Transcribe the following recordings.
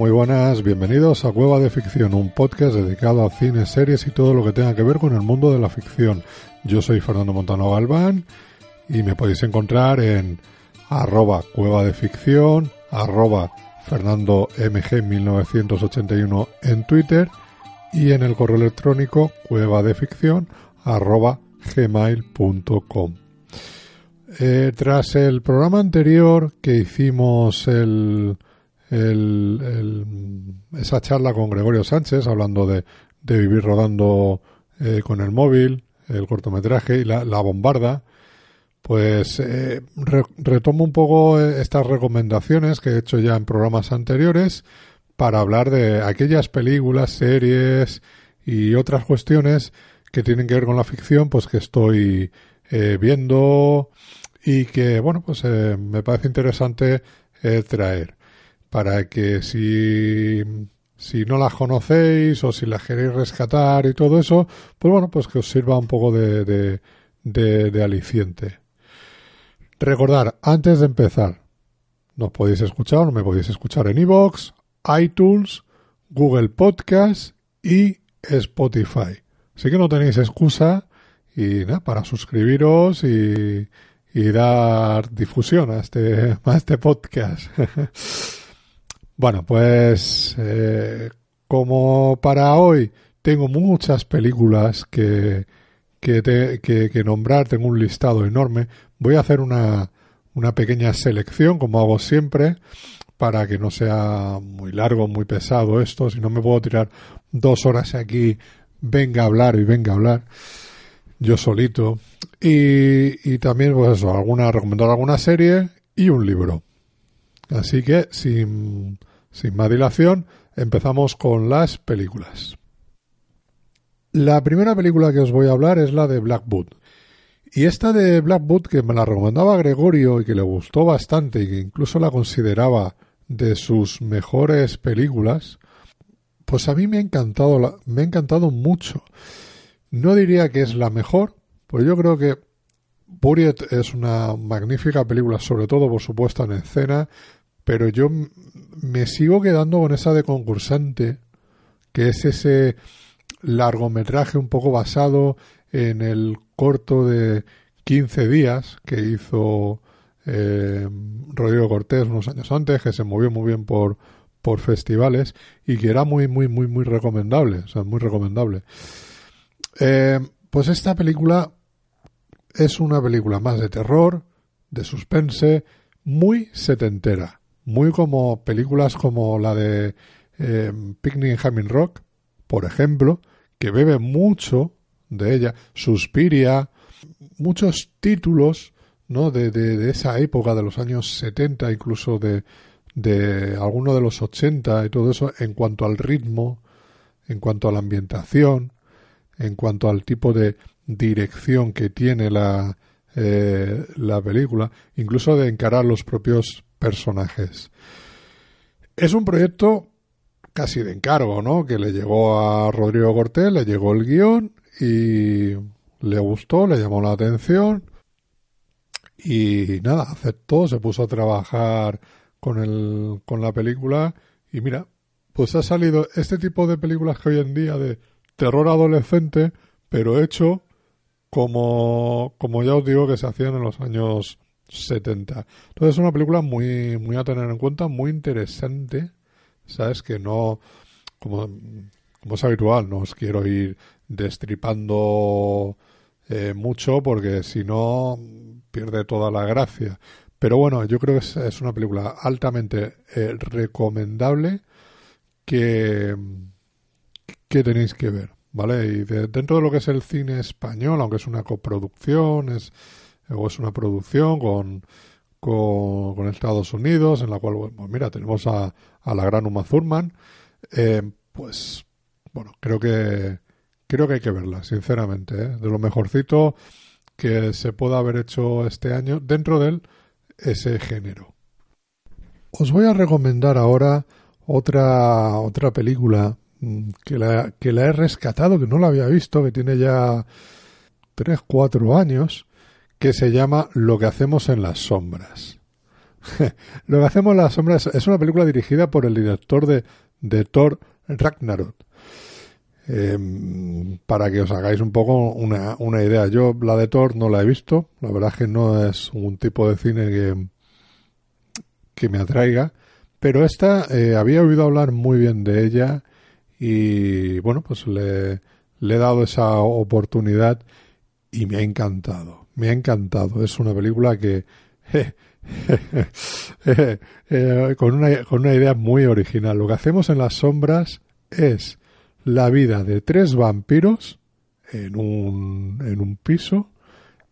Muy buenas, bienvenidos a Cueva de Ficción, un podcast dedicado a cine, series y todo lo que tenga que ver con el mundo de la ficción. Yo soy Fernando Montano Galván y me podéis encontrar en arroba cueva de ficción, arroba Fernando MG 1981 en Twitter y en el correo electrónico cueva de ficción arroba gmail.com. Eh, tras el programa anterior que hicimos el, esa charla con Gregorio Sánchez hablando de, vivir rodando eh, con el móvil, el cortometraje y la, bombarda, pues eh, retomo un poco estas recomendaciones que he hecho ya en programas anteriores para hablar de aquellas películas, series y otras cuestiones que tienen que ver con la ficción, pues que estoy viendo, y que, bueno, pues eh, me parece interesante eh, traer para que si, si no las conocéis o si las queréis rescatar y todo eso, pues bueno, pues que os sirva un poco de, de, aliciente. Recordar, antes de empezar, nos podéis escuchar, me podéis escuchar en iVoox, iTunes, Google Podcast y Spotify. Así que no tenéis excusa y nada, para suscribiros y, y dar difusión a este, a este podcast. bueno, pues eh, como para hoy tengo muchas películas que, que, que, nombrar, tengo un listado enorme, voy a hacer una, una pequeña selección, como hago siempre, para que no sea muy largo, muy pesado esto, si no me puedo tirar dos horas aquí, venga a hablar y venga a hablar yo solito. Y, y también, pues eso, alguna, recomendar alguna serie y un libro. Así que, sin, sin más dilación, empezamos con las películas. La primera película que os voy a hablar es la de Blackwood. Y esta de Blackwood, que me la recomendaba Gregorio y que le gustó bastante y que incluso la consideraba de sus mejores películas, pues a mí me ha encantado, me ha encantado mucho. No diría que es la mejor, pues yo creo que Buriet es una magnífica película, sobre todo por su puesta en escena, pero yo me sigo quedando con esa de concursante, que es ese largometraje un poco basado en el corto de 15 días que hizo eh, Rodrigo Cortés unos años antes, que se movió muy bien por, por festivales y que era muy, muy, muy, muy recomendable, o sea, muy recomendable. Eh, pues esta película es una película más de terror, de suspense, muy setentera, muy como películas como la de eh, Picnic en Hamming Rock, por ejemplo, que bebe mucho de ella, Suspiria, muchos títulos ¿no? de, de, esa época de los años 70, incluso de, de alguno de los 80 y todo eso, en cuanto al ritmo, en cuanto a la ambientación, en cuanto al tipo de dirección que tiene la, eh, la película, incluso de encarar los propios personajes. Es un proyecto casi de encargo, ¿no? Que le llegó a Rodrigo Cortés, le llegó el guion y le gustó, le llamó la atención y nada, aceptó, se puso a trabajar con, el, con la película y mira, pues ha salido este tipo de películas que hoy en día de terror adolescente, pero hecho como, como ya os digo que se hacían en los años 70. Entonces es una película muy, muy a tener en cuenta, muy interesante, ¿sabes? Que no, como, como es habitual, no os quiero ir destripando eh, mucho porque si no pierde toda la gracia. Pero bueno, yo creo que es, una película altamente eh, recomendable que, que tenéis que ver, ¿vale? Y dentro de lo que es el cine español, aunque es una coproducción, es, o es una producción con, con, Estados Unidos, en la cual, pues mira, tenemos a, a la gran Uma Thurman, eh, pues, bueno, creo que, creo que hay que verla, sinceramente, ¿eh? de lo mejorcito que se pueda haber hecho este año dentro de ese género. Os voy a recomendar ahora otra, otra película Mm, que la, que la he rescatado, que no la había visto, que tiene ya 3, 4 años, que se llama Lo que hacemos en las sombras. lo que hacemos en las sombras es una película dirigida por el director de, de Thor Ragnarok. Em, para que os hagáis un poco una, una, idea. Yo la de Thor no la he visto, la verdad es que no es un tipo de cine que, que me atraiga, pero esta eh, había oído hablar muy bien de ella y bueno, pues le, le he dado esa oportunidad y me ha encantado, me ha encantado. Es una película que eh, con, una, con una idea muy original. Lo que hacemos en las sombras es la vida de tres vampiros en un, en un piso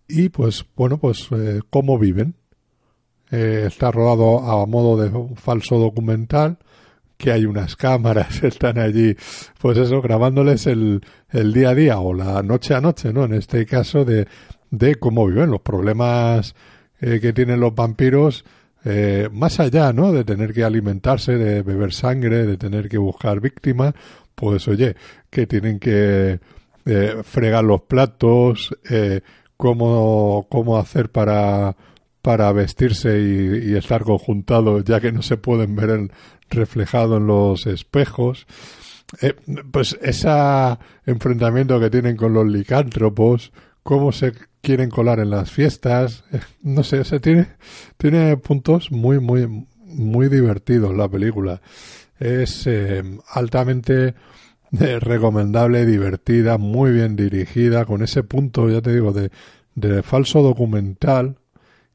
y pues bueno pues eh, cómo viven eh, está rodado a modo de un falso documental que hay unas cámaras están allí pues eso grabándoles el, el día a día o la noche a noche no en este caso de, de cómo viven los problemas eh, que tienen los vampiros más allá, ¿no? De tener que alimentarse, de beber sangre, de tener que buscar víctimas, pues oye, que tienen que eh, fregar los platos, eh, cómo, cómo hacer para, para vestirse y, estar conjuntados, ya que no se pueden ver el, reflejado en los espejos. Eh, pues ese enfrentamiento que tienen con los licántropos, cómo se quieren colar en las fiestas, eh, no sé, se tiene, tiene puntos muy, muy, muy divertidos la película es eh, altamente eh, recomendable, divertida, muy bien dirigida, con ese punto, ya te digo, de, de falso documental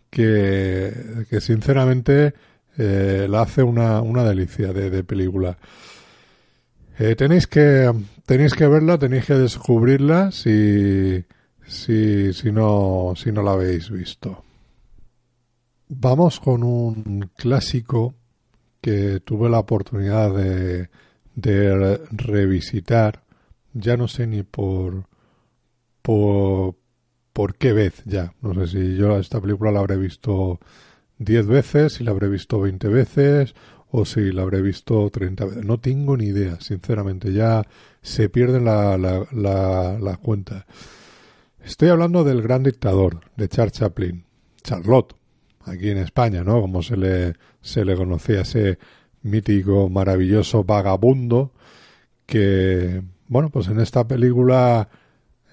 que, que sinceramente eh, la hace una, una delicia de, de película. tenéis que tenéis que verla, tenéis que descubrirla si, si, si, no, si no la habéis visto. Vamos con un clásico que tuve la oportunidad de, de revisitar, ya no sé ni por, por, qué vez ya. No sé si yo esta película la habré visto 10 veces, si la habré visto 20 veces o si la habré visto 30 veces. No tengo ni idea, sinceramente. Ya se pierde la, la, la, la cuenta. Estoy hablando del gran dictador de Charles Chaplin, Charlotte, aquí en España, ¿no? Como se le, se le conocía ese mítico, maravilloso vagabundo que, bueno, pues en esta película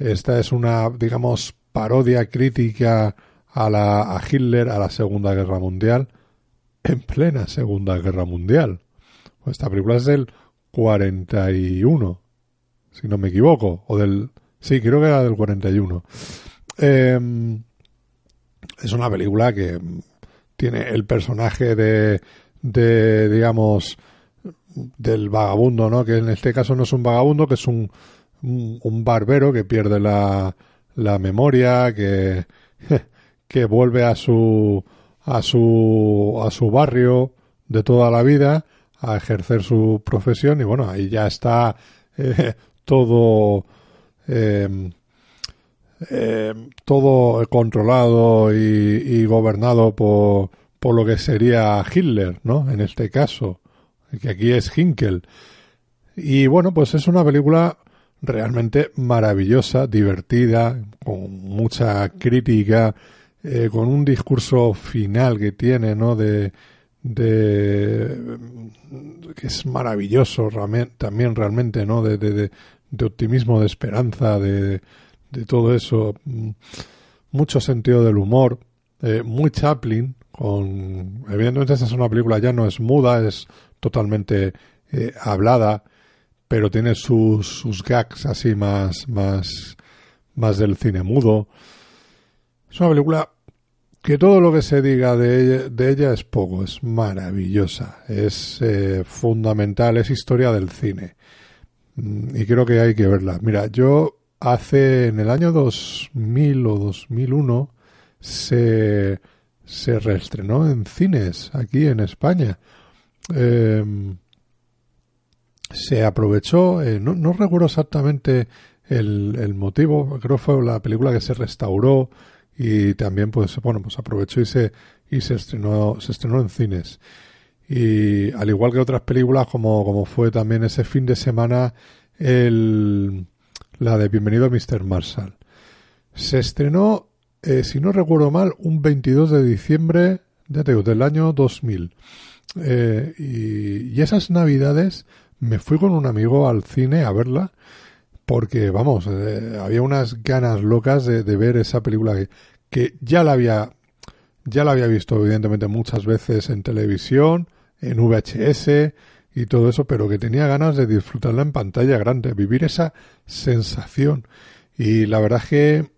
esta es una, digamos, parodia crítica a, la, a Hitler, a la Segunda Guerra Mundial, en plena Segunda Guerra Mundial. Pues esta película es del 41, si no me equivoco, o del... Sí, creo que era del 41. Eh, em, es una película que tiene el personaje de, de digamos, del vagabundo, ¿no? Que en este caso no es un vagabundo, que es un, un, barbero que pierde la, la memoria, que, que vuelve a su, a su, a su barrio de toda la vida a ejercer su profesión y bueno, ahí ya está eh, todo eh, eh, todo controlado y, gobernado por, por, lo que sería Hitler, ¿no? En este caso, que aquí es Hinkel. Y bueno, pues es una película realmente maravillosa, divertida, con mucha crítica, eh, con un discurso final que tiene, ¿no? De, de que es maravilloso también realmente, ¿no? de optimismo, de esperanza, de, de todo eso, mucho sentido del humor, eh, muy Chaplin, con evidentemente esta es una película ya no es muda, es totalmente eh, hablada, pero tiene sus, sus gags así más, más, más del cine mudo. Es una película que todo lo que se diga de ella, de ella es poco, es maravillosa, es eh, fundamental, es historia del cine. Mm, y creo que hay que verla. Mira, yo hace en el año 2000 o 2001 se, se reestrenó en cines aquí en España. Em, se aprovechó, eh, no, no, recuerdo exactamente el, el, motivo, creo que fue la película que se restauró y también pues bueno pues aprovechó y se y se estrenó se estrenó en cines y al igual que otras películas como como fue también ese fin de semana el la de Bienvenido a Mr. Marshall. Se estrenó, eh, si no recuerdo mal, un 22 de diciembre digo, del año 2000. Eh, y, y, esas navidades me fui con un amigo al cine a verla porque, vamos, eh, había unas ganas locas de, de ver esa película que, que, ya la había ya la había visto evidentemente muchas veces en televisión, en VHS y todo eso, pero que tenía ganas de disfrutarla en pantalla grande, vivir esa sensación. Y la verdad es que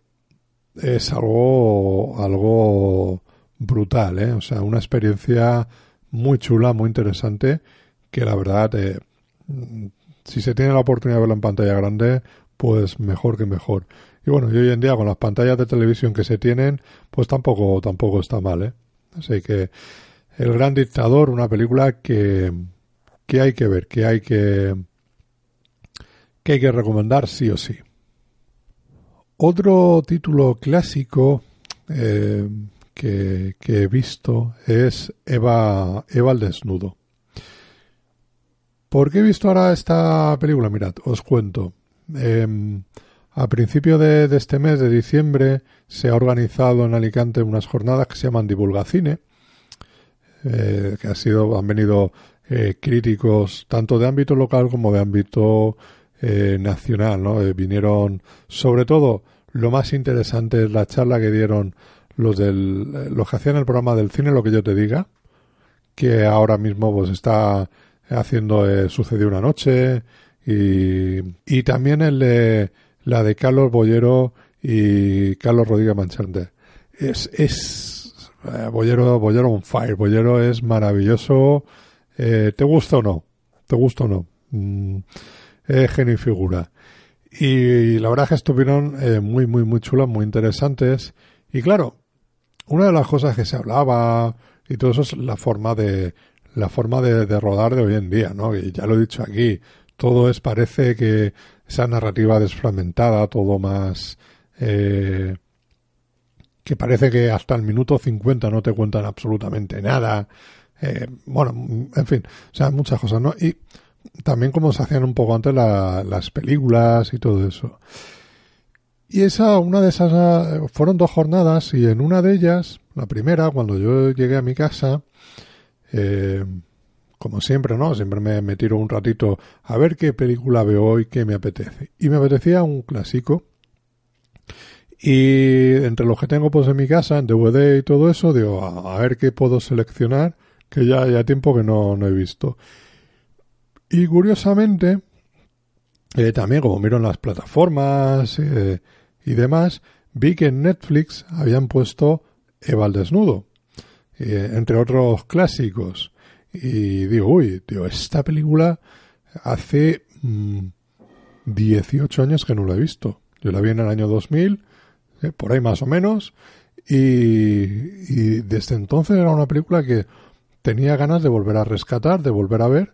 es algo, algo brutal, ¿eh? O sea, una experiencia muy chula, muy interesante, que la verdad, eh, si se tiene la oportunidad de verla en pantalla grande, pues mejor que mejor. Y bueno, hoy en día con las pantallas de televisión que se tienen, pues tampoco, tampoco está mal, ¿eh? Así que El Gran Dictador, una película que, que hay que ver, que hay que, que hay que recomendar sí o sí. Otro título clásico eh, que, que, he visto es Eva, Eva el desnudo. ¿Por qué he visto ahora esta película? Mirad, os cuento. Eh, a principio de, de, este mes de diciembre se ha organizado en Alicante unas jornadas que se llaman Divulgacine, eh, que ha sido, han venido eh, críticos tanto de ámbito local como de ámbito eh, nacional, ¿no? Eh, vinieron, sobre todo, lo más interesante es la charla que dieron los del, los que hacían el programa del cine, lo que yo te diga, que ahora mismo pues está haciendo eh, Sucedió una noche y, y también el de, la de Carlos Bollero y Carlos Rodríguez Manchante. Es, es eh, Bollero, Bollero on fire, Bollero es maravilloso, eh, ¿te gusta o no? ¿Te gusta o no? Mm, es genio y figura. Y la verdad es que estuvieron eh, muy, muy, muy chulas, muy interesantes. Y claro, una de las cosas que se hablaba y todo eso es la forma de la forma de, de rodar de hoy en día, ¿no? Y ya lo he dicho aquí, todo es parece que esa narrativa desfragmentada, todo más eh, que parece que hasta el minuto 50 no te cuentan absolutamente nada. Eh, bueno, en fin, o sea, muchas cosas, ¿no? Y también como se hacían un poco antes la, las películas y todo eso. Y esa, una de esas, fueron dos jornadas y en una de ellas, la primera, cuando yo llegué a mi casa, eh, como siempre, ¿no? Siempre me, me, tiro un ratito a ver qué película veo hoy que me apetece. Y me apetecía un clásico. Y entre los que tengo pues en mi casa, en DVD y todo eso, digo, a, ver qué puedo seleccionar, que ya ya tiempo que no, no he visto. Y curiosamente, eh, también como miro en las plataformas eh, y demás, vi que en Netflix habían puesto Eva al desnudo, eh, entre otros clásicos. Y digo, uy, tío, esta película hace mmm, 18 años que no la he visto. Yo la vi en el año 2000, eh, por ahí más o menos, y, desde entonces era una película que tenía ganas de volver a rescatar, de volver a ver.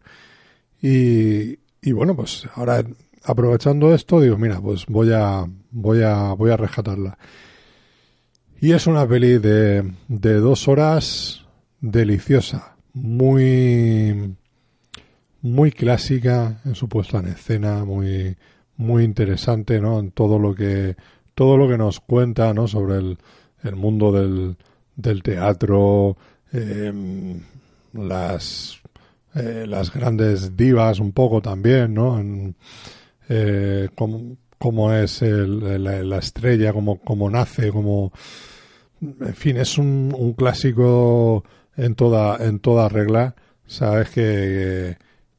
Y, y, bueno, pues ahora aprovechando esto, digo, mira, pues voy a, voy a, voy a rescatarla. Y es una peli de, de dos horas deliciosa, muy, muy clásica en su puesta en escena, muy, muy interesante, ¿no? En todo lo que, todo lo que nos cuenta, ¿no? Sobre el, el mundo del, del teatro, eh, las las grandes divas un poco también, ¿no? En, eh, cómo, cómo, es el, la, la, estrella, cómo, cómo nace, cómo... En fin, es un, un clásico en toda, en toda regla. Sabes que,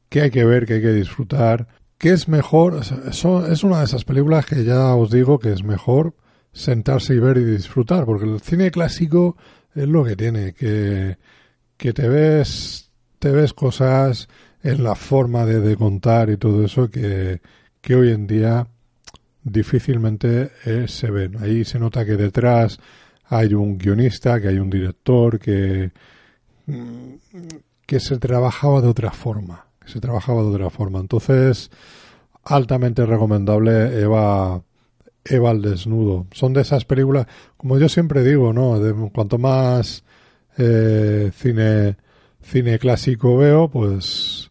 que hay que ver, que hay que disfrutar. Que es mejor, es una de esas películas que ya os digo que es mejor sentarse y ver y disfrutar, porque el cine clásico es lo que tiene, que, que te ves, te ves cosas en la forma de, contar y todo eso que, que hoy en día difícilmente eh, se ven. Ahí se nota que detrás hay un guionista, que hay un director, que, que se trabajaba de otra forma, se trabajaba de otra forma. Entonces, altamente recomendable Eva, Eva al desnudo. Son de esas películas, como yo siempre digo, ¿no? De, cuanto más eh, cine, cine clásico veo, pues,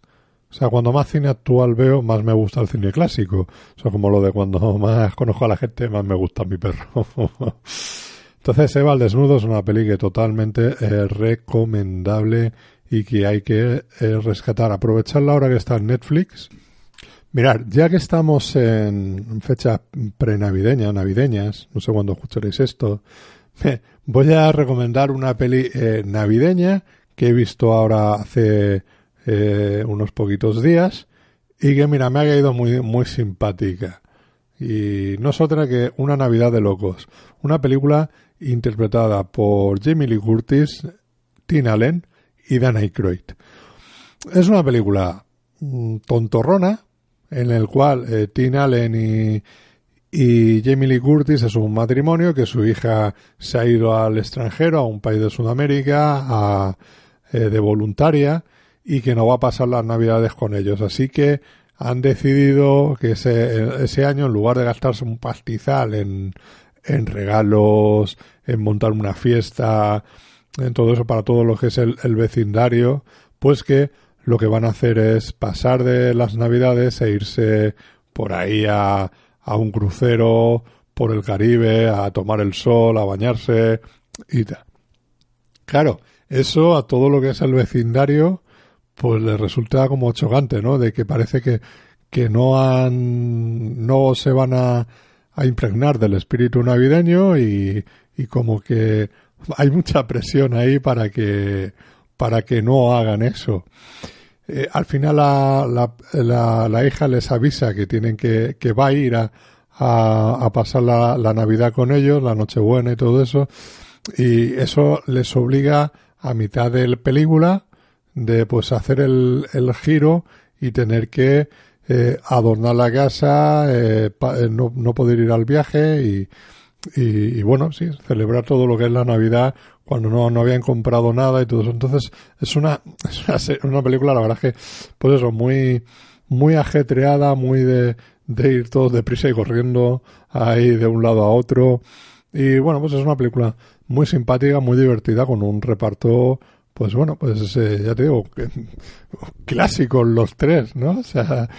o sea, cuando más cine actual veo, más me gusta el cine clásico. O sea, como lo de cuando más conozco a la gente, más me gusta mi perro. Entonces, Eva al desnudo es una peli que totalmente eh, recomendable y que hay que eh, rescatar. Aprovecharla ahora que está en Netflix. Mirar, ya que estamos en fechas prenavideñas, navideñas, no sé cuándo escucharéis esto, voy a recomendar una peli eh, navideña que he visto ahora hace unos poquitos días y que, mira, me ha caído muy, muy simpática. Y no es otra que Una Navidad de Locos, una película interpretada por Jamie Lee Curtis, Tina Allen y Dan Aykroyd. Es una película mm, tontorrona en el cual eh, Allen y, Jamie Lee Curtis es un matrimonio que su hija se ha ido al extranjero, a un país de Sudamérica, a, eh, de voluntaria y que no va a pasar las navidades con ellos. Así que han decidido que ese, ese año, en lugar de gastarse un pastizal en regalos, en montar una fiesta, en todo eso para todo lo que es el, vecindario, pues que lo que van a hacer es pasar de las navidades e irse por ahí a, a un crucero por el Caribe, a tomar el sol, a bañarse y tal. Claro, eso a todo lo que es el vecindario, pues les resulta como chocante, ¿no? De que parece que, que no han, no se van a, a impregnar del espíritu navideño y, y como que hay mucha presión ahí para que, para que no hagan eso. Eh, al final la, la, la, hija les avisa que tienen que, que va a ir a, a, pasar la, Navidad con ellos, la Nochebuena y todo eso, y eso les obliga a mitad de la película de pues hacer el, el giro y tener que eh, adornar la casa, eh, eh, no, no, poder ir al viaje y, y, bueno, sí, celebrar todo lo que es la Navidad cuando no, no habían comprado nada y todo eso. Entonces es una, es una, película, la verdad que, pues eso, muy, muy ajetreada, muy de, de ir todos deprisa y corriendo ahí de un lado a otro. Y bueno, pues es una película muy simpática, muy divertida, con un reparto pues bueno, pues eh, ya te digo, clásicos los tres, ¿no? O sea,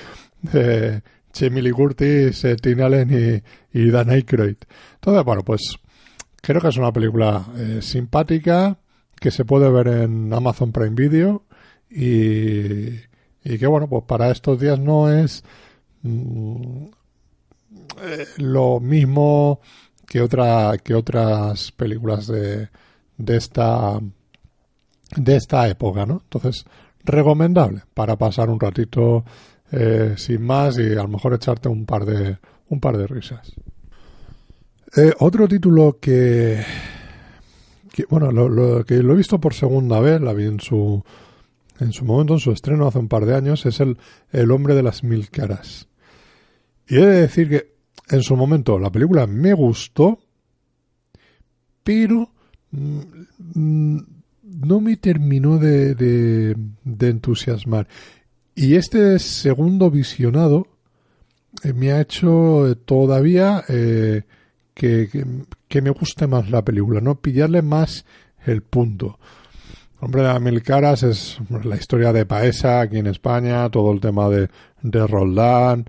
eh, Lee Curtis, eh, Allen y, Dan Aykroyd. Entonces, bueno, pues creo que es una película eh, simpática que se puede ver en Amazon Prime Video y, y que bueno, pues para estos días no es mm, lo mismo que otra que otras películas de, de esta de esta época, ¿no? Entonces, recomendable para pasar un ratito eh, sin más y a lo mejor echarte un par de un par de risas. Eh, otro título que, bueno, lo, que lo he visto por segunda vez, la vi en su en su momento, en su estreno hace un par de años, es el El hombre de las mil caras. Y he de decir que en su momento la película me gustó, pero mm, mm, no me terminó de, de, entusiasmar. Y este segundo visionado eh, me ha hecho eh, todavía que, que, me guste más la película, ¿no? Pillarle más el punto. Hombre de mil caras es la historia de Paesa aquí en España, todo el tema de, de Roldán,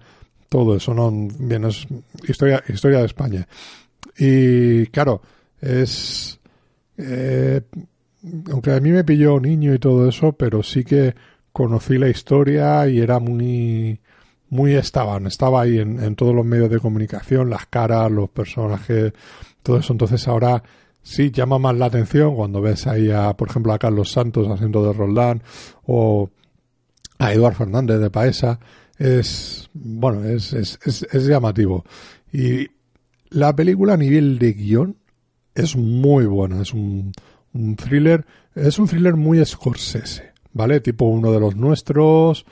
todo eso, ¿no? Bien, es historia, historia de España. Y claro, es aunque a mí me pilló niño y todo eso, pero sí que conocí la historia y era muy, muy estaban, estaba ahí en, en todos los medios de comunicación, las caras, los personajes, todo eso. Entonces ahora sí llama más la atención cuando ves ahí a, por ejemplo, a Carlos Santos haciendo de Roldán o a Eduard Fernández de Paesa. Es, bueno, es, es, es, es llamativo. Y la película a nivel de guion es muy buena, es un, un thriller, es un thriller muy Scorsese, ¿vale? Tipo uno de los nuestros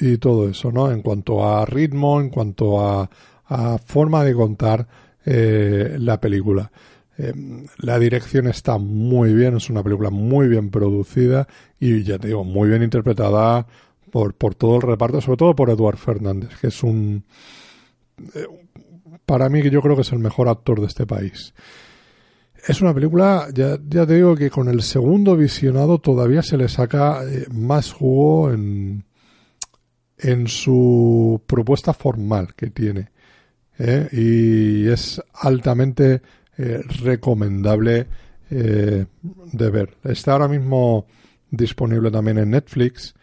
y todo eso, ¿no? En cuanto a ritmo, en cuanto a, a forma de contar eh, la película. Em, la dirección está muy bien, es una película muy bien producida y ya te digo, muy bien interpretada por, por todo el reparto, sobre todo por Eduard Fernández, que es un... Eh, para mí yo creo que es el mejor actor de este país. Es una película, ya, ya te digo que con el segundo visionado todavía se le saca eh, más jugo en, en su propuesta formal que tiene. ¿eh? Y es altamente recomendable de ver. Está ahora mismo disponible también en Netflix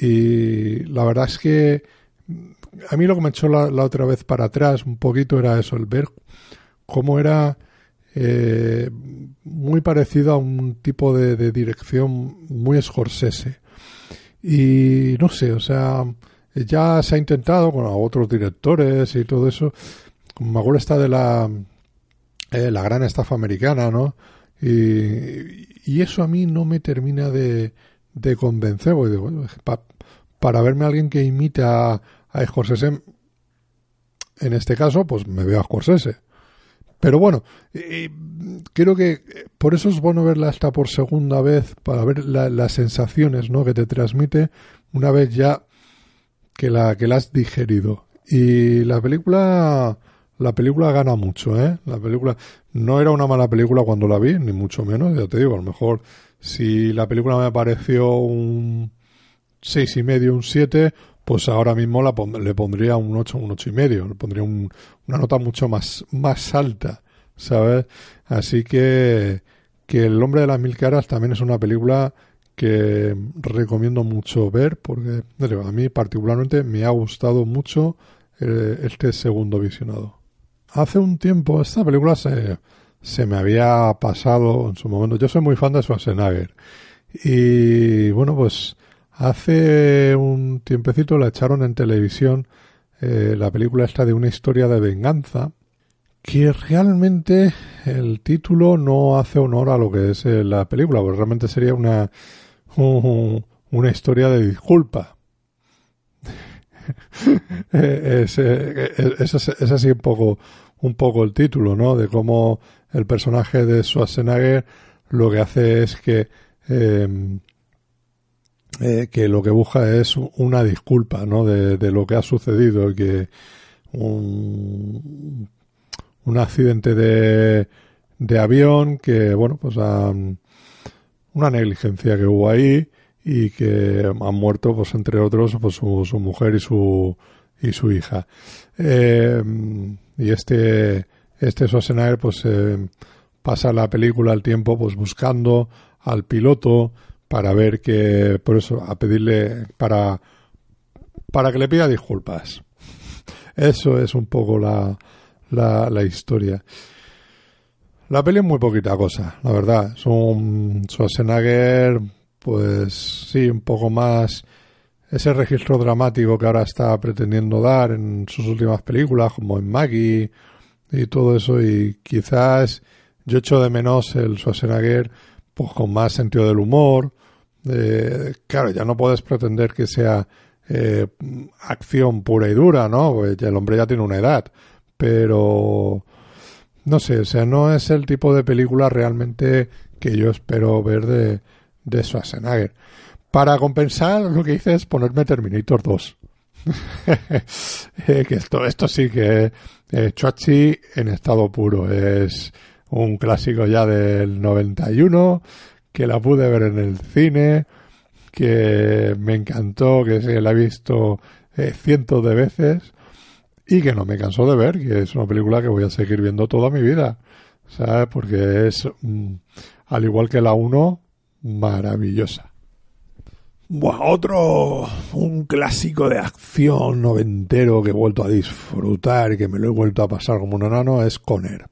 y la verdad es que a mí lo que me echó la, otra vez para atrás un poquito era eso, el ver cómo era eh, muy parecido a un tipo de, dirección muy Scorsese. Y no sé, o sea, ya se ha intentado con otros directores y todo eso. Me acuerdo está de la, eh, la gran estafa americana, ¿no? Y, eso a mí no me termina de, de convencer. Bueno, para verme a alguien que imita a, a Scorsese, en este caso, pues me veo a Scorsese. Pero bueno, creo que por eso es bueno verla hasta por segunda vez, para ver las sensaciones ¿no? que te transmite una vez ya que la, que la has digerido. Y la película, la película gana mucho, ¿eh? La película no era una mala película cuando la vi, ni mucho menos, ya te digo, a lo mejor si la película me pareció un seis y medio, un siete, pues ahora mismo la le pondría un 8, un ocho y medio, le pondría una nota mucho más, más alta, ¿sabes? Así que, que El hombre de las mil caras también es una película que recomiendo mucho ver porque a mí particularmente me ha gustado mucho eh, este segundo visionado. Hace un tiempo esta película se, se me había pasado en su momento. Yo soy muy fan de Schwarzenegger y bueno pues Hace un tiempecito la echaron en televisión eh, la película esta de una historia de venganza que realmente el título no hace honor a lo que es eh, la película, porque realmente sería una, una historia de disculpa. Eh, es, es, así un poco, un poco el título, ¿no? De cómo el personaje de Schwarzenegger lo que hace es que eh, que lo que busca es una disculpa ¿no? de, lo que ha sucedido, que un, un accidente de, de avión, que bueno, pues una negligencia que hubo ahí y que han muerto, pues entre otros, pues su, su mujer y su y su hija. Eh, y este este Schwarzenegger pues eh, pasa la película al tiempo pues buscando al piloto para ver que, por eso, a pedirle, para, para que le pida disculpas. Eso es un poco la, la, la historia. La peli es muy poquita cosa, la verdad. Es un Schwarzenegger, pues sí, un poco más ese registro dramático que ahora está pretendiendo dar en sus últimas películas, como en Maggie y todo eso. Y quizás yo echo de menos el Schwarzenegger pues con más sentido del humor, eh, claro, ya no puedes pretender que sea eh, acción pura y dura, ¿no? El hombre ya tiene una edad, pero no sé, o sea, no es el tipo de película realmente que yo espero ver de, de Schwarzenegger. Para compensar, lo que hice es ponerme Terminator 2. Eh, que esto, esto sí que eh, Chuachi en estado puro. Es un clásico ya del 91 que la pude ver en el cine, que me encantó, que se la he visto eh, cientos de veces y que no me cansó de ver, que es una película que voy a seguir viendo toda mi vida, ¿sabes? Porque es, mm, al igual que la 1, maravillosa. Buah, otro, un clásico de acción noventero que he vuelto a disfrutar y que me lo he vuelto a pasar como un enano es Conner.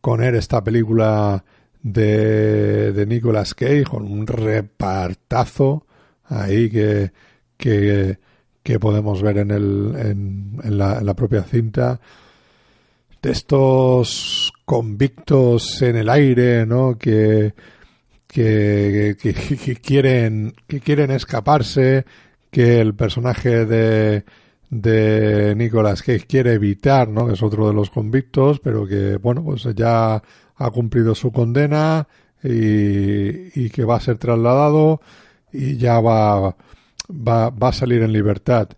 Conner, esta película de, de Nicolas Cage con un repartazo ahí que, que, que podemos ver en, el, en, en, la, en la propia cinta de estos convictos en el aire, ¿no? Que, que, quieren, que quieren escaparse, que el personaje de, de Nicolas Cage quiere evitar, ¿no? Que es otro de los convictos, pero que, bueno, pues ya ha cumplido su condena y, que va a ser trasladado y ya va, va, va a salir en libertad.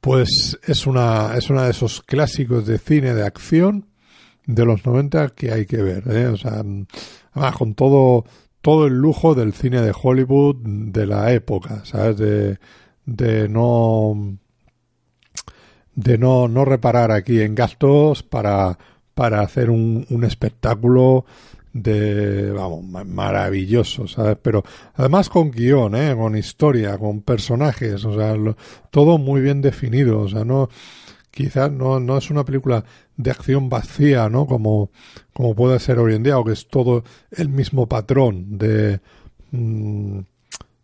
Pues es una, es una de esos clásicos de cine de acción de los 90 que hay que ver, ¿eh? o sea, con todo, todo el lujo del cine de Hollywood de la época, ¿sabes? De, de no, de no, no reparar aquí en gastos para, para hacer un espectáculo de, vamos, maravilloso, ¿sabes? Pero además con guion, ¿eh? Con historia, con personajes, o sea, todo muy bien definido, o sea, no, quizás no, no es una película de acción vacía, ¿no? Como, como puede ser hoy en día, o que es todo el mismo patrón de, mm,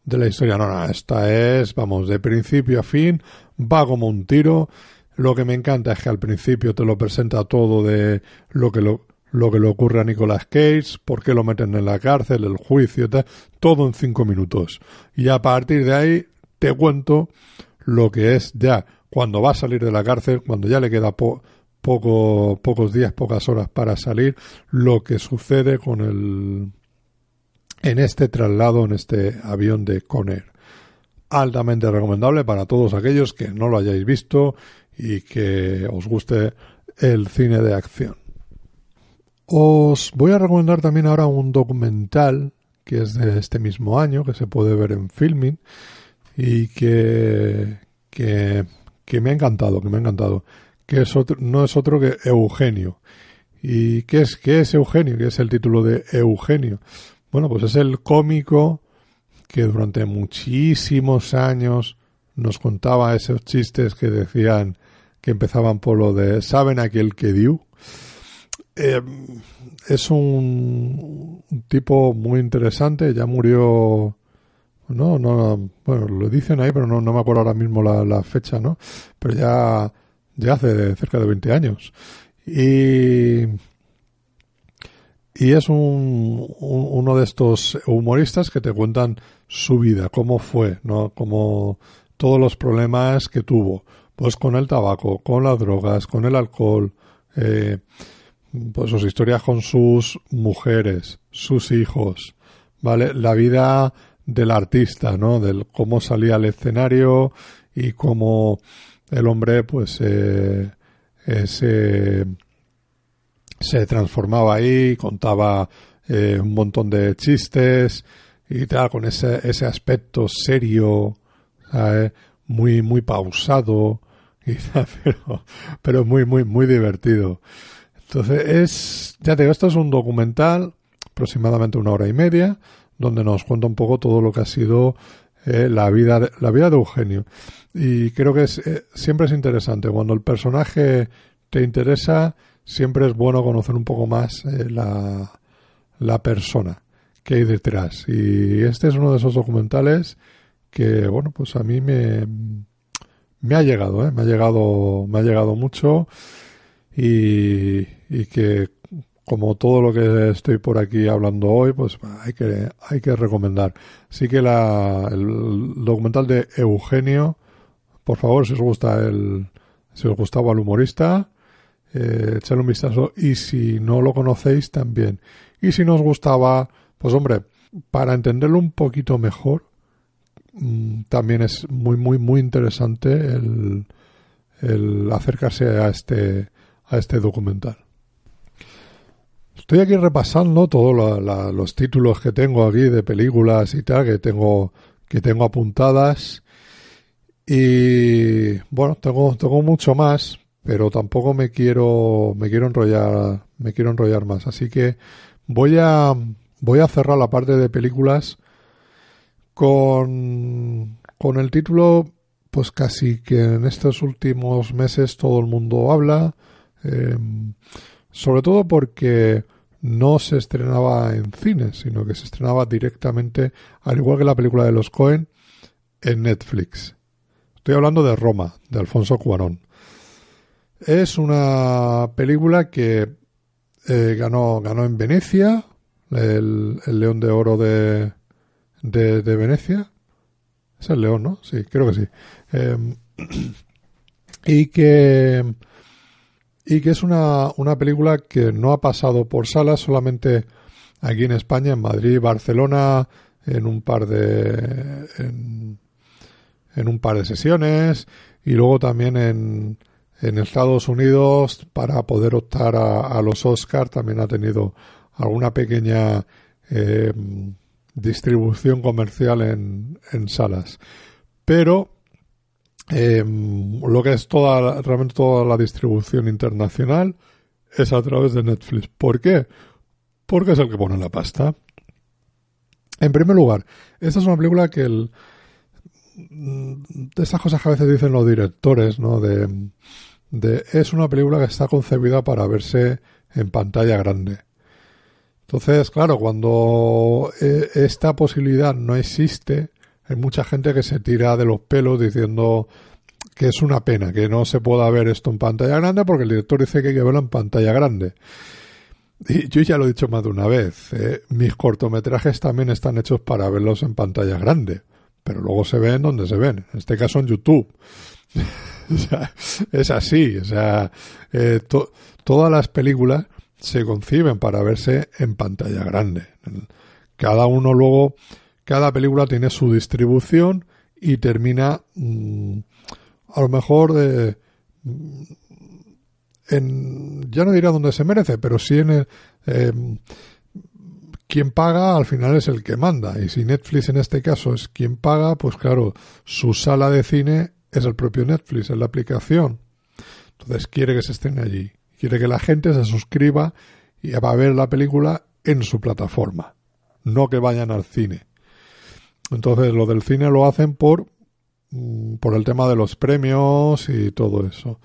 de la historia. No, no, esta es, vamos, de principio a fin, va como un tiro. Lo que me encanta es que al principio te lo presenta todo de lo que lo, lo que le ocurre a Nicolas Cage, por qué lo meten en la cárcel, el juicio, todo en cinco minutos. Y a partir de ahí te cuento lo que es ya cuando va a salir de la cárcel, cuando ya le queda poco, pocos días, pocas horas para salir, lo que sucede con el en este traslado, en este avión de Conair. Altamente recomendable para todos aquellos que no lo hayáis visto y que os guste el cine de acción. Os voy a recomendar también ahora un documental que es de este mismo año, que se puede ver en filming y que, que, me ha encantado, que me ha encantado, que es otro, no es otro que Eugenio. ¿Y qué es, qué es Eugenio? ¿Qué es el título de Eugenio? Bueno, pues es el cómico que durante muchísimos años nos contaba esos chistes que decían que empezaban por lo de ¿saben aquel que dio? Eh, es un, tipo muy interesante, ya murió, no, no, bueno, lo dicen ahí, pero no, no me acuerdo ahora mismo la, fecha, ¿no? Pero ya, ya hace cerca de 20 años. Y, y es un, uno de estos humoristas que te cuentan su vida, cómo fue, ¿no? Como todos los problemas que tuvo, pues con el tabaco, con las drogas, con el alcohol, eh, pues sus historias con sus mujeres, sus hijos, ¿vale? La vida del artista, ¿no? Del cómo salía al escenario y cómo el hombre, pues, eh, eh, se, transformaba ahí, contaba eh, un montón de chistes y tal, con ese, ese aspecto serio, ¿sabes? Muy, muy pausado, y pero, pero muy, muy, muy divertido. Entonces, es, ya te digo, esto es un documental, aproximadamente una hora y media, donde nos cuenta un poco todo lo que ha sido eh, la, vida de, la vida de Eugenio. Y creo que es, eh, siempre es interesante. Cuando el personaje te interesa, siempre es bueno conocer un poco más eh, la, persona que hay detrás. Y este es uno de esos documentales que, bueno, pues a mí me, me ha llegado, me ha llegado, me ha llegado mucho y, y que como todo lo que estoy por aquí hablando hoy, pues hay que, hay que recomendar. Así que la, el documental de Eugenio, por favor, si os gusta el, si os gustaba el humorista, eh, echadle un vistazo. Y si no lo conocéis, también. Y si no os gustaba, pues hombre, para entenderlo un poquito mejor, mm, también es muy, muy, muy interesante el, el acercarse a este, a este documental. Estoy aquí repasando todos los títulos que tengo aquí de películas y tal que tengo que tengo apuntadas. Y bueno tengo tengo mucho más pero tampoco me quiero me quiero enrollar me quiero enrollar más. Así que voy a voy a cerrar la parte de películas con con el título pues casi que en estos últimos meses todo el mundo habla Em, sobre todo porque no se estrenaba en cines, sino que se estrenaba directamente, al igual que la película de los Cohen, en Netflix. Estoy hablando de Roma, de Alfonso Cuarón. Es una película que eh, ganó, ganó en Venecia, el, León de Oro de, de, Venecia. Es el León, ¿no? Sí, creo que sí. Em, y que y que es una, una película que no ha pasado por salas solamente aquí en España, en Madrid, Barcelona, en un par de en, un par de sesiones y luego también en, en Estados Unidos para poder optar a, los Oscars también ha tenido alguna pequeña eh, distribución comercial en, en salas. Pero eh, lo que es toda realmente toda la distribución internacional es a través de Netflix. ¿Por qué? Porque es el que pone la pasta. En primer lugar, esta es una película que el, de esas cosas que a veces dicen los directores, ¿no? De, de, es una película que está concebida para verse en pantalla grande. Entonces, claro, cuando eh, esta posibilidad no existe, hay mucha gente que se tira de los pelos diciendo que es una pena que no se pueda ver esto en pantalla grande porque el director dice que hay que verlo en pantalla grande. Y yo ya lo he dicho más de una vez, eh, mis cortometrajes también están hechos para verlos en pantalla grande, pero luego se ven donde se ven, en este caso en YouTube. es así, o sea, eh, todas las películas se conciben para verse en pantalla grande. Cada uno luego, cada película tiene su distribución y termina mm, a lo mejor de en, ya no diré donde se merece, pero sí en el, em, quien paga al final es el que manda. Y si Netflix en este caso es quien paga, pues claro, su sala de cine es el propio Netflix, es la aplicación. Entonces quiere que se estén allí. Quiere que la gente se suscriba y va a ver la película en su plataforma, no que vayan al cine. Entonces lo del cine lo hacen por, mm, por el tema de los premios y todo eso.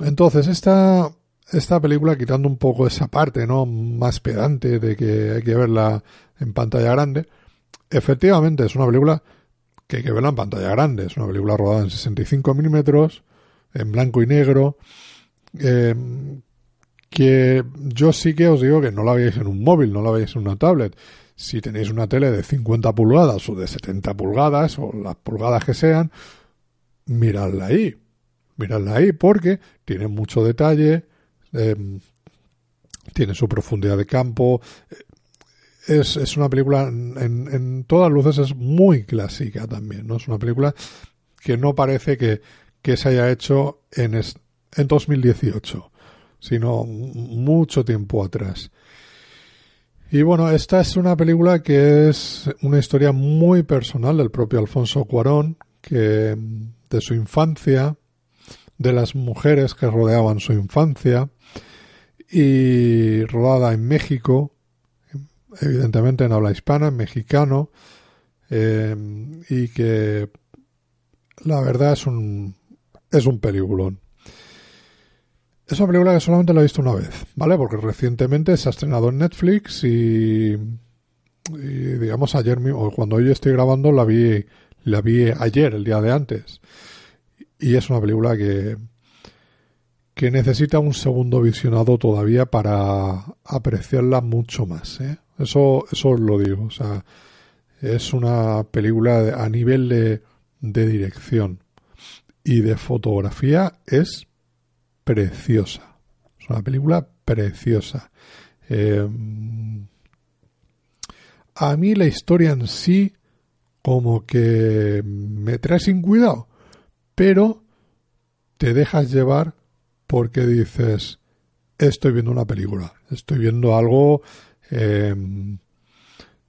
Entonces, esta, esta película, quitando un poco esa parte, ¿no? Más pedante de que hay que verla en pantalla grande, efectivamente es una película que hay que verla en pantalla grande. Es una película rodada en 65 milímetros, en blanco y negro, eh, que yo sí que os digo que no la veáis en un móvil, no la veáis en una tablet. Si tenéis una tele de 50 pulgadas o de 70 pulgadas o las pulgadas que sean, miradla ahí miradla ahí porque tiene mucho detalle, em, tiene su profundidad de campo. Es, es una película, en, en, todas luces, es muy clásica también, ¿no? Es una película que no parece que, que se haya hecho en, en 2018, sino mucho tiempo atrás. Y bueno, esta es una película que es una historia muy personal del propio Alfonso Cuarón, que de su infancia, de las mujeres que rodeaban su infancia y rodada en México, evidentemente en habla hispana, en mexicano, eh, y que la verdad es un, es un peliculón. Es una película que solamente la he visto una vez, ¿vale? Porque recientemente se ha estrenado en Netflix y, digamos ayer mismo, cuando hoy estoy grabando la vi, la vi ayer, el día de antes. Y es una película que, que necesita un segundo visionado todavía para apreciarla mucho más. ¿eh? Eso, eso os lo digo. O sea, es una película a nivel de, de dirección y de fotografía es preciosa. Es una película preciosa. Eh, a mí la historia en sí como que me trae sin cuidado pero te dejas llevar porque dices, estoy viendo una película, estoy viendo algo em,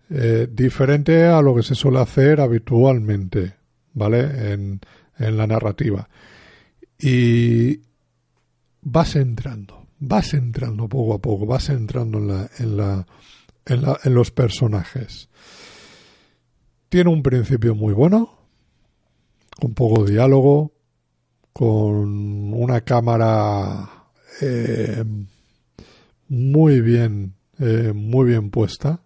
eh, diferente a lo que se suele hacer habitualmente, ¿vale? En, en la narrativa. Y vas entrando, vas entrando poco a poco, vas entrando en, la, en, la, en, la, en los personajes. Tiene un principio muy bueno, con poco diálogo, con una cámara eh, muy bien, eh, muy bien puesta.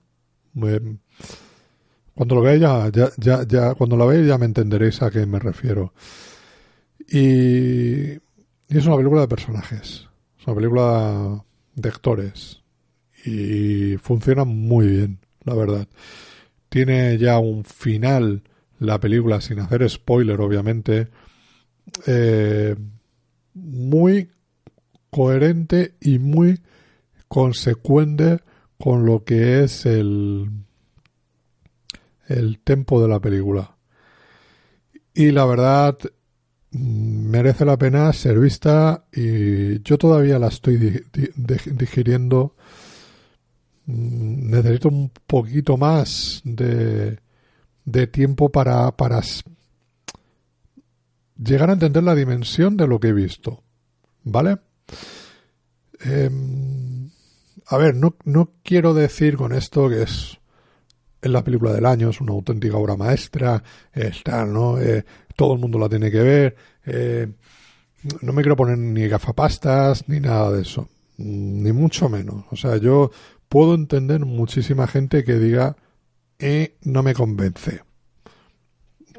cuando lo veáis ya, ya, ya, cuando lo veáis ya me entenderéis a qué me refiero. Y, y es una película de personajes, es una película de actores y funciona muy bien, la verdad. Tiene ya un final la película, sin hacer spoiler, obviamente, eh, muy coherente y muy consecuente con lo que es el, el tempo de la película. Y la verdad, merece la pena ser vista y yo todavía la estoy digiriendo. Mm, necesito un poquito más de, de tiempo para, llegar a entender la dimensión de lo que he visto. ¿Vale? Em, a ver, no quiero decir con esto que es es la película del año, es una auténtica obra maestra, está, ¿no? Eh, todo el mundo la tiene que ver. Eh, no me quiero poner ni gafapastas ni nada de eso, ni mucho menos. O sea, yo puedo entender muchísima gente que diga, eh, no me convence.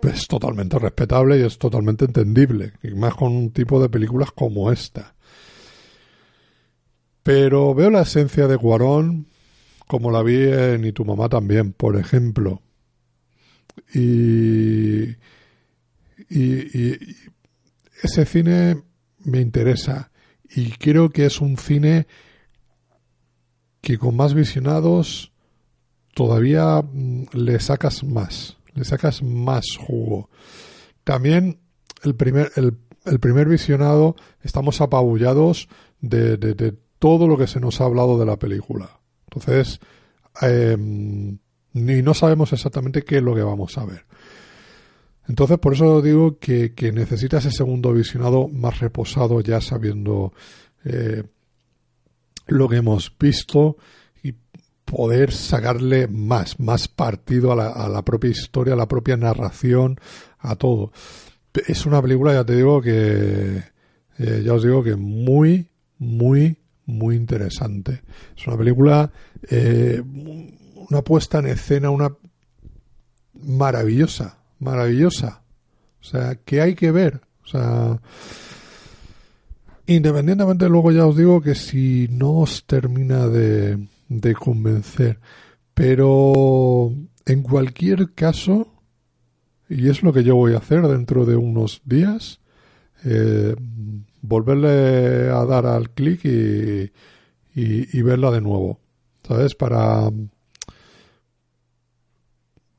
Es totalmente respetable y es totalmente entendible, y más con un tipo de películas como esta. Pero veo la esencia de Guarón como la vi en Y tu mamá también, por ejemplo. Y, y, ese cine me interesa y creo que es un cine que con más visionados todavía mm, le sacas más, le sacas más jugo. También el primer, el, el primer visionado estamos apabullados de, de, de todo lo que se nos ha hablado de la película. Entonces, em, ni no sabemos exactamente qué es lo que vamos a ver. Entonces, por eso digo que, que necesita ese segundo visionado más reposado, ya sabiendo eh, lo que hemos visto y poder sacarle más, más partido a la, a la, propia historia, a la propia narración, a todo. Es una película, ya te digo, que eh, ya os digo que muy, muy, muy interesante. Es una película, eh, una puesta en escena, una maravillosa, maravillosa. O sea, que hay que ver. O sea, independientemente, luego ya os digo que si no os termina de, convencer, pero en cualquier caso, y es lo que yo voy a hacer dentro de unos días, eh, volverle a dar al clic y, y, verla de nuevo, ¿sabes? Para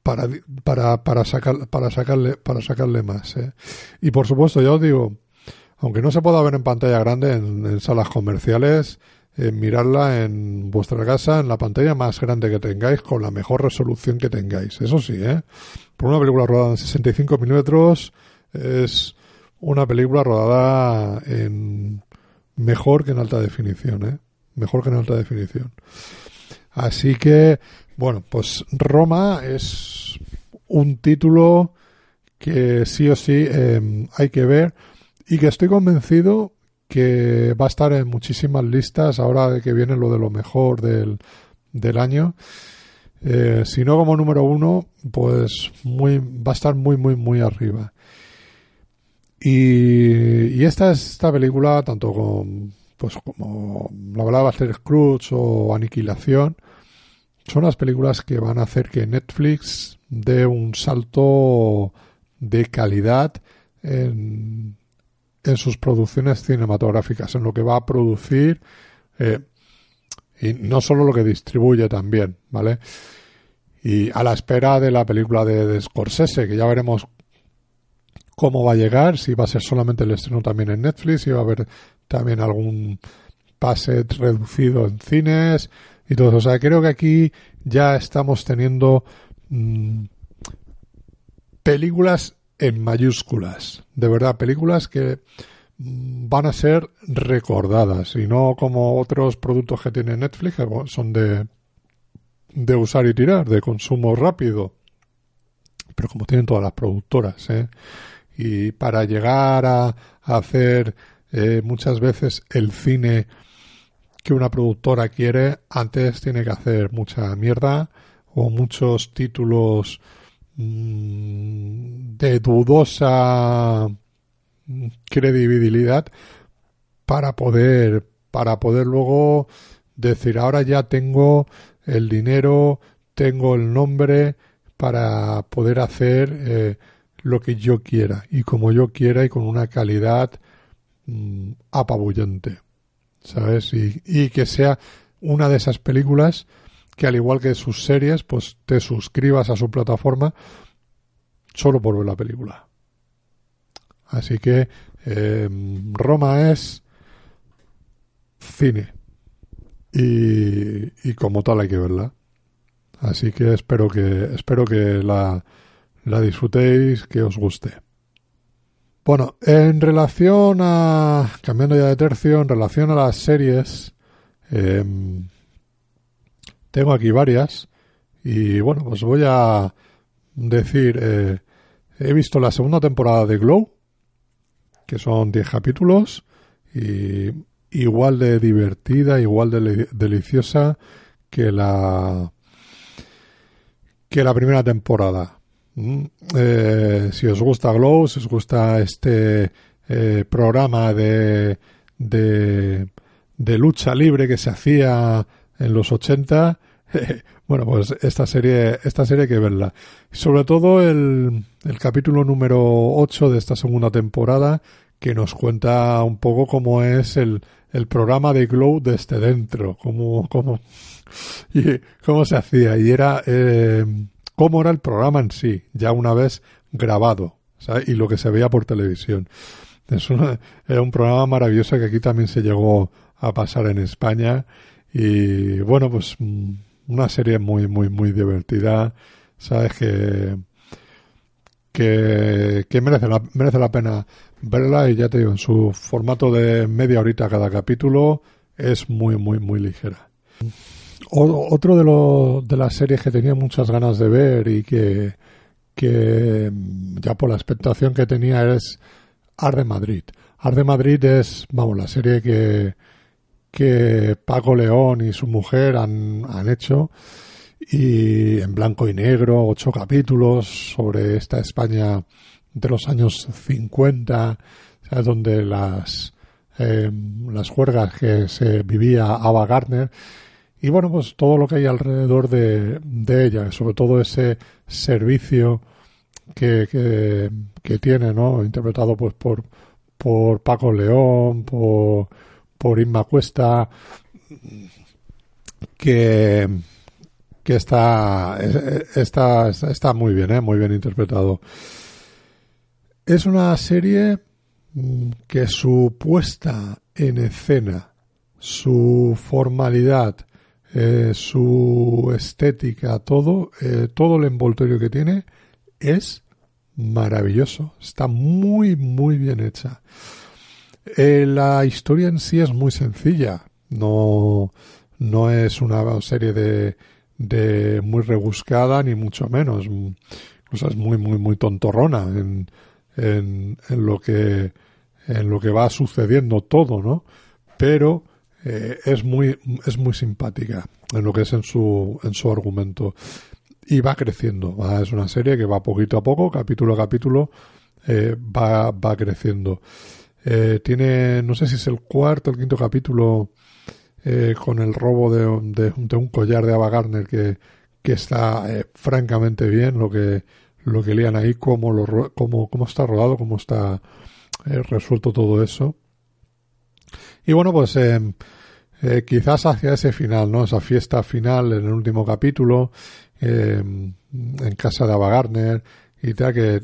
para, para, para, sacar, para, sacarle, para sacarle más. ¿eh? Y por supuesto, ya os digo, aunque no se pueda ver en pantalla grande en, salas comerciales, eh, mirarla en vuestra casa, en la pantalla más grande que tengáis, con la mejor resolución que tengáis. Eso sí, ¿eh? Por una película rodada en 65 milímetros es una película rodada en mejor que en alta definición, ¿eh? Mejor que en alta definición. Así que, bueno, pues Roma es un título que sí o sí em, hay que ver y que estoy convencido que va a estar en muchísimas listas ahora que viene lo de lo mejor del, del año. Eh, si no como número uno, pues muy, va a estar muy, muy, muy arriba. Y, esta, esta película, tanto con, pues como la hablaba Esther Scrooge o Aniquilación, son las películas que van a hacer que Netflix dé un salto de calidad en, en sus producciones cinematográficas, en lo que va a producir eh, y no solo lo que distribuye también, ¿vale? Y a la espera de la película de, de Scorsese, que ya veremos cómo va a llegar, si va a ser solamente el estreno también en Netflix, si va a haber también algún pase reducido en cines y todo eso. O sea, creo que aquí ya estamos teniendo mmm, películas en mayúsculas, de verdad, películas que mm, van a ser recordadas y no como otros productos que tiene Netflix que son de de usar y tirar, de consumo rápido, pero como tienen todas las productoras, ¿eh? Y para llegar a, hacer eh, muchas veces el cine que una productora quiere, antes tiene que hacer mucha mierda o muchos títulos mmm, de dudosa credibilidad para poder para poder luego decir ahora ya tengo el dinero tengo el nombre para poder hacer eh, lo que yo quiera y como yo quiera y con una calidad mmm, apabullante, ¿sabes? Y, que sea una de esas películas que al igual que sus series, pues te suscribas a su plataforma solo por ver la película. Así que eh, Roma es cine y, y como tal hay que verla. Así que espero que espero que la la disfrutéis, que os guste. Bueno, en relación a, cambiando ya de tercio, en relación a las series, Em, tengo aquí varias y bueno, pues voy a decir, eh, he visto la segunda temporada de Glow, que son 10 capítulos y igual de divertida, igual de deliciosa que la que la primera temporada. Mm, eh, si os gusta Glow, si os gusta este eh, programa de, de, lucha libre que se hacía en los 80, bueno, pues esta serie, esta serie hay que verla. Sobre todo el, el capítulo número 8 de esta segunda temporada, que nos cuenta un poco cómo es el, el programa de Glow desde dentro, cómo, cómo, y cómo se hacía. Y era eh, cómo era el programa en sí, ya una vez grabado, y lo que se veía por televisión. Es era un programa maravilloso que aquí también se llegó a pasar en España. Y bueno, pues mm, una serie muy, muy, muy divertida. Sabes que, que, que merece, la, merece la pena verla y ya te digo, en su formato de media horita cada capítulo es muy, muy, muy ligera. Otro de, lo, de las series que tenía muchas ganas de ver y que, que ya por la expectación que tenía es Arde Madrid. Arde Madrid es, vamos, la serie que, que Paco León y su mujer han, han hecho y en blanco y negro, ocho capítulos sobre esta España de los años 50, donde las, eh, las juergas que se vivía Ava Gardner y bueno, pues todo lo que hay alrededor de, de ella, sobre todo ese servicio que, que, tiene, ¿no? Interpretado pues por, por Paco León, por, por Inma Cuesta, que, que está, está, está muy bien, ¿eh? muy bien interpretado. Es una serie mm, que su puesta en escena, su formalidad, eh, su estética, todo, eh, todo el envoltorio que tiene es maravilloso. Está muy, muy bien hecha. Eh, la historia en sí es muy sencilla. No, no es una serie de, de muy rebuscada, ni mucho menos. es muy, muy, muy tontorrona en, en, en, lo que en lo que va sucediendo todo, ¿no? Pero eh, es muy es muy simpática en lo que es en su en su argumento y va creciendo. Es una serie que va poquito a poco, capítulo a capítulo, eh, va va creciendo. Eh, tiene no sé si es el cuarto o el quinto capítulo con el robo de, de, un collar de Ava Gardner que que está francamente bien lo que lo que lean ahí, cómo, lo, cómo, cómo está rodado, cómo está eh, resuelto todo eso. Y bueno, pues em, eh, quizás hacia ese final, ¿no? Esa fiesta final en el último capítulo, em, en casa de Ava Gardner, y tal, que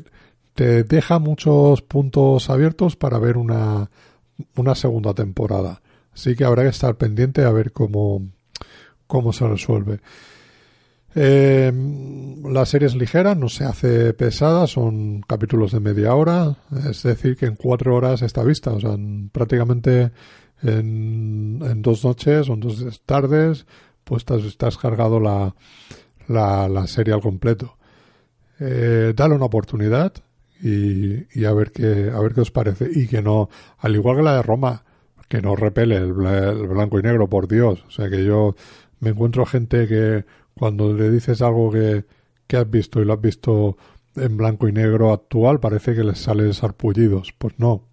te deja muchos puntos abiertos para ver una, una segunda temporada. Así que habrá que estar pendiente a ver cómo, cómo se resuelve. Eh, la serie es ligera, no se hace pesada, son capítulos de media hora, es decir, que en cuatro horas está vista, o sea, prácticamente en, dos noches o en dos tardes, pues estás, cargado la, la, serie al completo. Eh, dale una oportunidad y, y, a ver qué a ver qué os parece y que no, al igual que la de Roma, que no repele el, el blanco y negro, por Dios, o sea que yo me encuentro gente que cuando le dices algo que, que has visto y lo has visto en blanco y negro actual, parece que les salen sarpullidos. Pues no,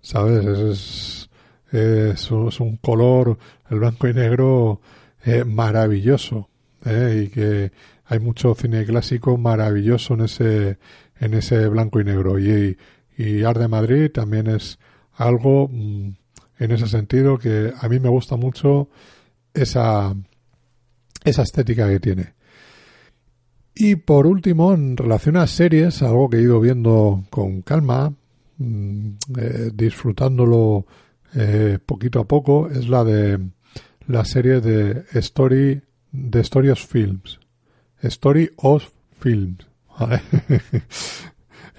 ¿sabes? Es, es, es un color, el blanco y negro, eh, maravilloso. Eh, y que hay mucho cine clásico maravilloso en ese, en ese blanco y negro. Y, y Art Madrid también es algo mm, en ese sentido que a mí me gusta mucho esa, esa estética que tiene. Y por último, en relación a series, algo que he ido viendo con calma, mm, eh, disfrutándolo eh, poquito a poco, es la de la serie de Story, de Story of Films. Story of Films.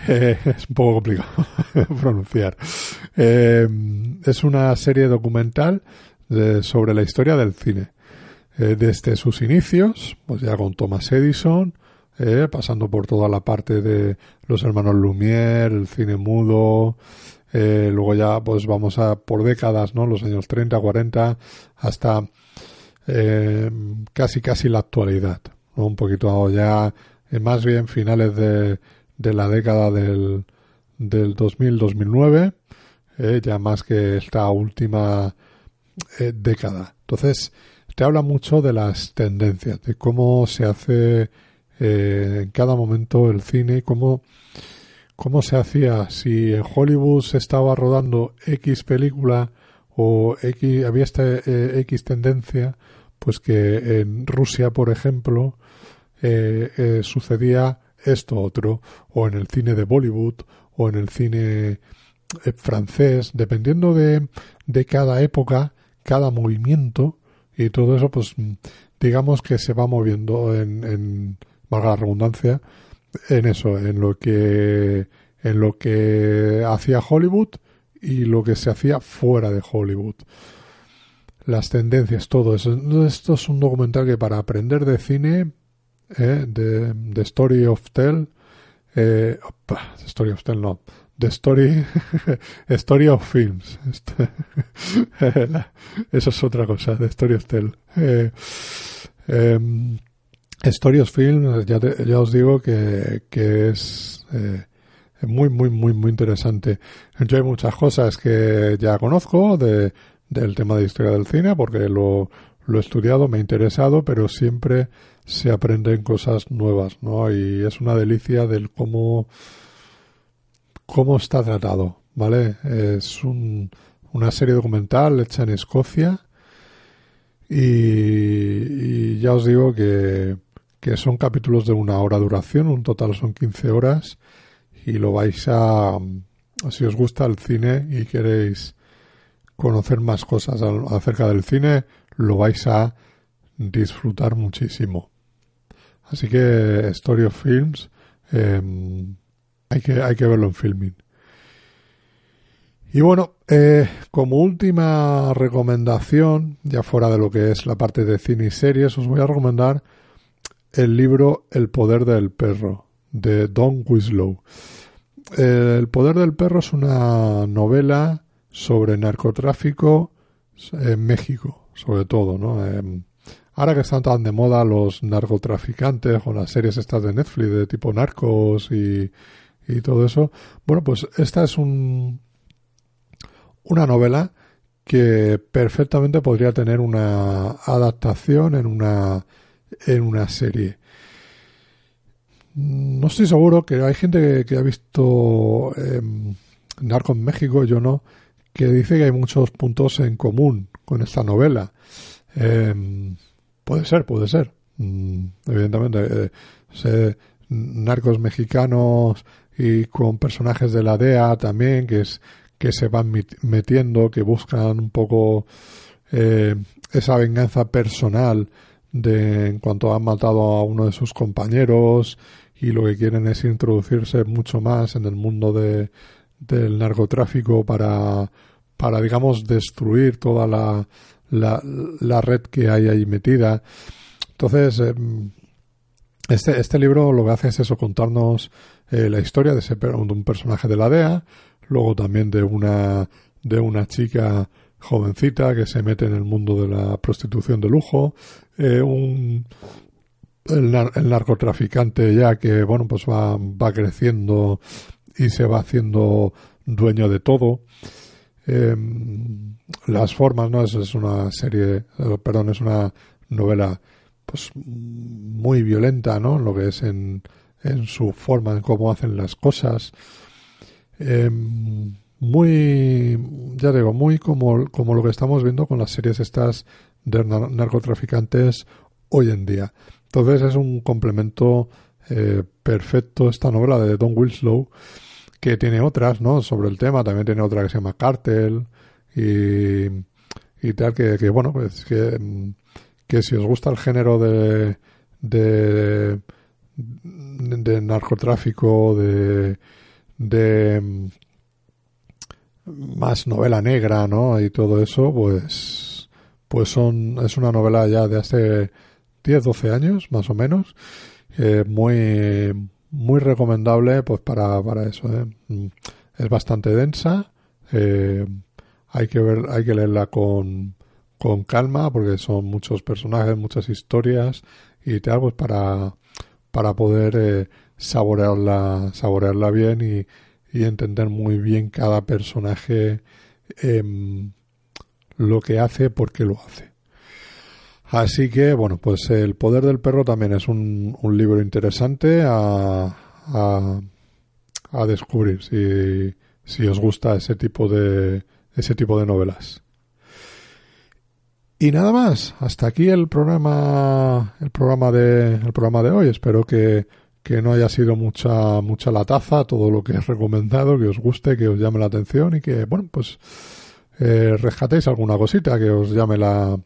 Eh, es un poco complicado pronunciar. es una serie documental sobre la historia del cine. Eh, desde sus inicios, pues ya con Thomas Edison, eh, pasando por toda la parte de los hermanos Lumière, el cine mudo, eh, luego ya pues vamos a por décadas, ¿no? Los años 30, 40, hasta casi casi la actualidad. Un poquito ya, más bien finales de, de la década del, del 2000-2009, ya más que esta última década. Entonces, te habla mucho de las tendencias, de cómo se hace eh, en cada momento el cine, cómo, cómo se hacía, si en Hollywood se estaba rodando X película o X, había esta eh, X tendencia, pues que en Rusia, por ejemplo, eh, sucedía esto otro, o en el cine de Bollywood, o en el cine francés, dependiendo de, de cada época, cada movimiento, y todo eso, pues digamos que se va moviendo en, en valga la redundancia, en eso, en lo que en lo que hacía Hollywood y lo que se hacía fuera de Hollywood. Las tendencias, todo eso. Esto es un documental que para aprender de cine, eh, de, de Story of Tell, eh, Story of Tell no, The Story, Story of Films. Eso es otra cosa, The Story of Tell. Eh, of Films, ya, ya os digo que, que es eh, muy, muy, muy, muy interesante. Yo hay muchas cosas que ya conozco de, del tema de historia del cine, porque lo, lo he estudiado, me ha interesado, pero siempre se aprenden cosas nuevas, ¿no? Y es una delicia del cómo cómo está tratado, ¿vale? Es una serie documental hecha en Escocia y, ya os digo que, que, son capítulos de una hora duración, un total son 15 horas y lo vais a, si os gusta el cine y queréis conocer más cosas acerca del cine, lo vais a disfrutar muchísimo. Así que Story of Films em, hay que, hay que verlo en filming. Y bueno, eh, como última recomendación, ya fuera de lo que es la parte de cine y series, os voy a recomendar el libro El poder del perro, de Don Winslow. El poder del perro es una novela sobre narcotráfico en México, sobre todo, ¿no? Em, ahora que están tan de moda los narcotraficantes o las series estas de Netflix de tipo narcos y y todo eso. Bueno, pues esta es un, una novela que perfectamente podría tener una adaptación en una, en una serie. No estoy seguro que hay gente que, ha visto eh, Narco en México, yo no, que dice que hay muchos puntos en común con esta novela. Em, puede ser, puede ser. Mm, evidentemente, eh, narcos mexicanos y con personajes de la DEA también que es que se van metiendo que buscan un poco eh, esa venganza personal de en cuanto han matado a uno de sus compañeros y lo que quieren es introducirse mucho más en el mundo de, del narcotráfico para para digamos destruir toda la, la, la red que hay ahí metida. Entonces em, este, este libro lo que hace es eso, contarnos eh, la historia de, ese, de un personaje de la DEA, luego también de una, de una chica jovencita que se mete en el mundo de la prostitución de lujo, eh, un, el, narcotraficante ya que, bueno, pues va, va creciendo y se va haciendo dueño de todo. Em, las formas, ¿no? Es, es una serie, eh, perdón, es una novela pues muy violenta, ¿no? Lo que es en, en su forma, en cómo hacen las cosas. Em, muy, ya digo, muy como, como lo que estamos viendo con las series estas de narcotraficantes hoy en día. Entonces es un complemento eh, perfecto esta novela de Don Winslow, que tiene otras, ¿no? Sobre el tema, también tiene otra que se llama Cartel y, y tal, que, bueno, pues que em, que si os gusta el género de, de, de narcotráfico, de, de mm, más novela negra, ¿no? Y todo eso, pues pues son es una novela ya de hace 10, 12 años, más o menos, eh, muy muy recomendable pues para, para eso. ¿eh? Mm, es bastante densa, eh, hay que ver, hay que leerla con, con calma porque son muchos personajes, muchas historias y tal, pues para, para poder eh, saborearla, saborearla bien y, y, entender muy bien cada personaje em, lo que hace, por qué lo hace. Así que, bueno, pues El Poder del Perro también es un, un libro interesante a, a, a descubrir si, si os gusta ese tipo de, ese tipo de novelas. Y nada más, hasta aquí el programa, el programa de, el programa de hoy. Espero que, que no haya sido mucha, mucha la taza, todo lo que he recomendado, que os guste, que os llame la atención y que, bueno, pues, eh, rescatéis alguna cosita que os llame la,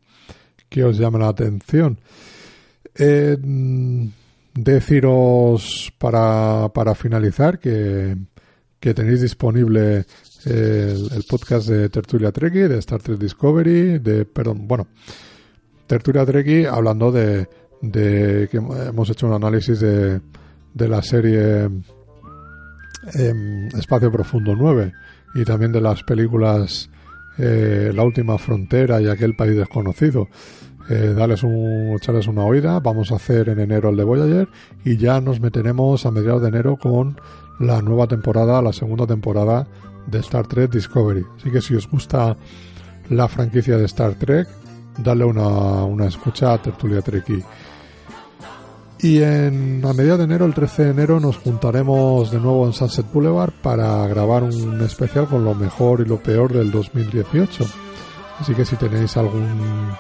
que os llame la atención. Eh, deciros para, para finalizar que, que tenéis disponible el, podcast de Tertulia Treki, de Star Trek Discovery, de, perdón, bueno, Tertulia Treki hablando de, de que hemos hecho un análisis de, de la serie em, Espacio Profundo 9 y también de las películas eh, La Última Frontera y Aquel País Desconocido. Eh, un, echarles una oída. Vamos a hacer en enero el de Voyager y ya nos meteremos a mediados de enero con la nueva temporada, la segunda temporada de Star Trek Discovery. Así que si os gusta la franquicia de Star Trek, dale una, una escucha a Tertulia Treki. Y en, a mediados de enero, el 13 de enero, nos juntaremos de nuevo en Sunset Boulevard para grabar un especial con lo mejor y lo peor del 2018. Así que si tenéis algún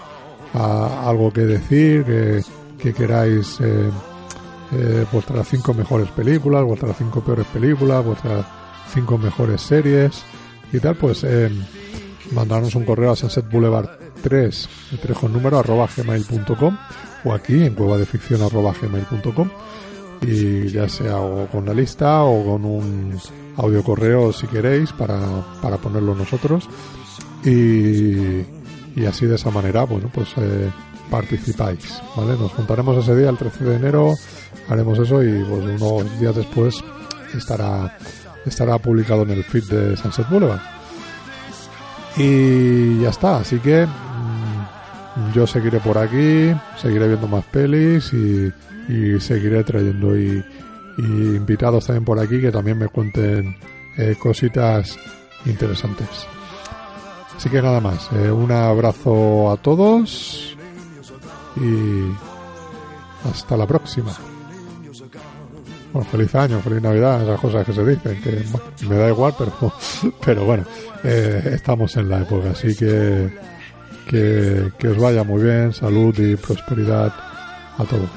algo que decir, que, que queráis eh, eh, vuestras cinco mejores películas, vuestras cinco peores películas, vuestras cinco mejores series y tal, pues eh, mandarnos un correo a Sunset Boulevard 3, el 3 con número, arroba gmail.com o aquí en cueva de ficción arroba gmail.com y ya sea o con la lista o con un audio correo si queréis para, para ponerlo nosotros y, y así de esa manera, bueno, pues eh, participáis, ¿vale? Nos juntaremos ese día, el 13 de enero, haremos eso y pues unos días después estará estará publicado en el feed de Sunset Boulevard. Y ya está, así que yo seguiré por aquí, seguiré viendo más pelis y, seguiré trayendo y, invitados también por aquí que también me cuenten eh, cositas interesantes. Así que nada más, eh, un abrazo a todos y hasta la próxima. Bueno, feliz año, feliz Navidad, esas cosas que se dicen, que me da igual, pero, pero bueno, eh, estamos en la época, así que, que, que os vaya muy bien, salud y prosperidad a todos.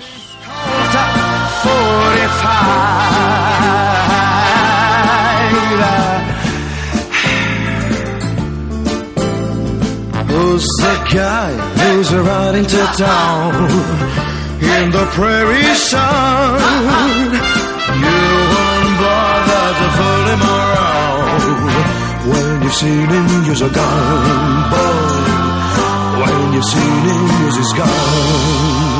Who's the guy who's riding to town in the prairie sun? You won't bother to fool him around. When you've seen him, you're gone, boy. When you've seen him, you're gone.